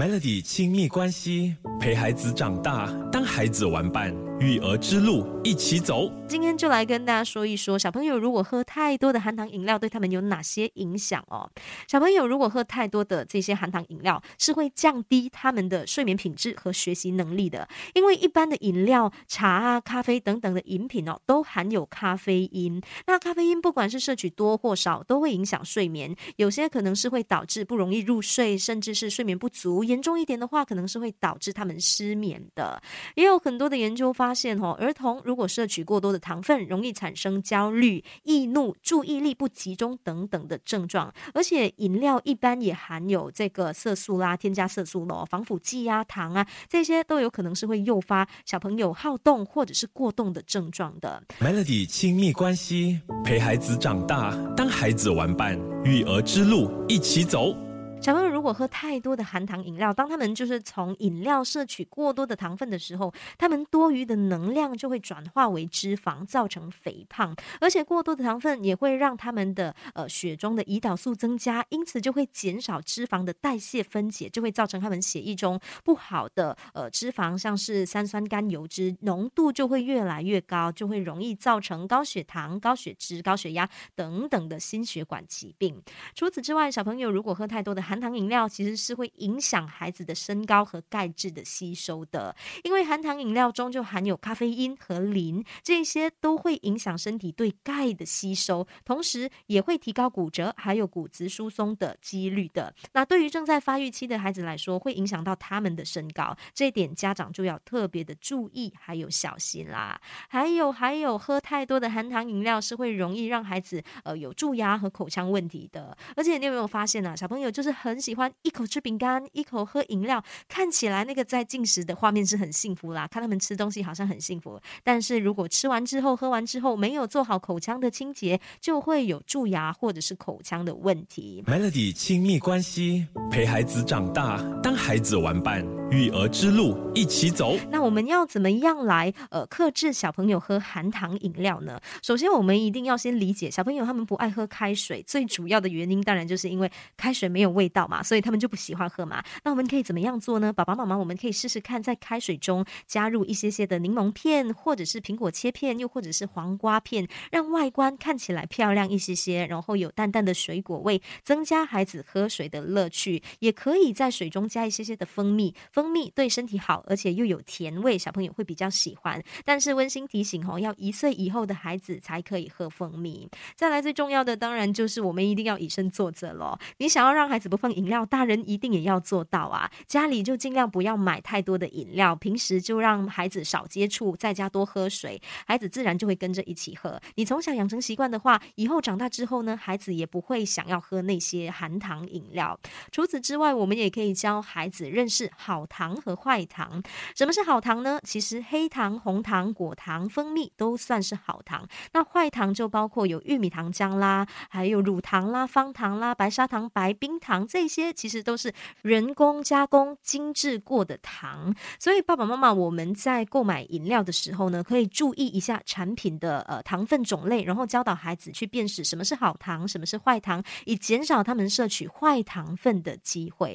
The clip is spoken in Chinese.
Melody 亲密关系，陪孩子长大，当孩子玩伴，育儿之路一起走。今天就来跟大家说一说，小朋友如果喝太多的含糖饮料，对他们有哪些影响哦？小朋友如果喝太多的这些含糖饮料，是会降低他们的睡眠品质和学习能力的。因为一般的饮料、茶啊、咖啡等等的饮品哦，都含有咖啡因。那咖啡因不管是摄取多或少，都会影响睡眠。有些可能是会导致不容易入睡，甚至是睡眠不足。严重一点的话，可能是会导致他们失眠的。也有很多的研究发现哦，儿童如果摄取过多的糖分，容易产生焦虑、易怒、注意力不集中等等的症状。而且饮料一般也含有这个色素啦、添加色素咯、防腐剂啊、糖啊，这些都有可能是会诱发小朋友好动或者是过动的症状的。Melody 亲密关系，陪孩子长大，当孩子玩伴，育儿之路一起走。小朋友如果喝太多的含糖饮料，当他们就是从饮料摄取过多的糖分的时候，他们多余的能量就会转化为脂肪，造成肥胖。而且过多的糖分也会让他们的呃血中的胰岛素增加，因此就会减少脂肪的代谢分解，就会造成他们血液中不好的呃脂肪，像是三酸甘油脂浓度就会越来越高，就会容易造成高血糖、高血脂、高血压等等的心血管疾病。除此之外，小朋友如果喝太多的含糖饮料其实是会影响孩子的身高和钙质的吸收的，因为含糖饮料中就含有咖啡因和磷，这些都会影响身体对钙的吸收，同时也会提高骨折还有骨质疏松的几率的。那对于正在发育期的孩子来说，会影响到他们的身高，这一点家长就要特别的注意还有小心啦。还有还有，喝太多的含糖饮料是会容易让孩子呃有蛀牙和口腔问题的，而且你有没有发现呢？小朋友就是很喜欢一口吃饼干，一口喝饮料，看起来那个在进食的画面是很幸福啦，看他们吃东西好像很幸福。但是如果吃完之后、喝完之后没有做好口腔的清洁，就会有蛀牙或者是口腔的问题。Melody 亲密关系，陪孩子长大，当孩子玩伴，育儿之路一起走。那我们要怎么样来呃克制小朋友喝含糖饮料呢？首先，我们一定要先理解小朋友他们不爱喝开水，最主要的原因当然就是因为开水没有味道嘛，所以他们就不喜欢喝嘛。那我们可以怎么样做呢？爸爸妈妈，我们可以试试看，在开水中加入一些些的柠檬片，或者是苹果切片，又或者是黄瓜片，让外观看起来漂亮一些些，然后有淡淡的水果味，增加孩子喝水的乐趣。也可以在水中加一些些的蜂蜜，蜂蜜对身体好，而且又有甜味，小朋友会比较喜欢。但是温馨提醒哦，要一岁以后的孩子才可以喝蜂蜜。再来最重要的，当然就是我们一定要以身作则咯。你想要让孩子不碰饮料，大人一定也要做到啊。家里就尽量不要买太多的饮料，平时就让孩子少接触，在家多喝水，孩子自然就会跟着一起喝。你从小养成习惯的话，以后长大之后呢，孩子也不会想要喝那些含糖饮料。除此之外，我们也可以教孩子认识好糖和坏糖。什么是好糖呢？其实黑糖、红糖、果糖、蜂蜜都算是好糖。那坏糖就包括有玉米糖浆啦，还有乳糖啦、方糖啦、白砂糖、白冰糖，这些其实都是人工加工、精制过的糖。所以爸爸妈妈，我们在购买饮料的时候呢，可以注意一下产品的呃糖分种类，然后教导孩子去辨识什么是好糖，什么是坏糖，以减少他们摄取坏糖分的机会。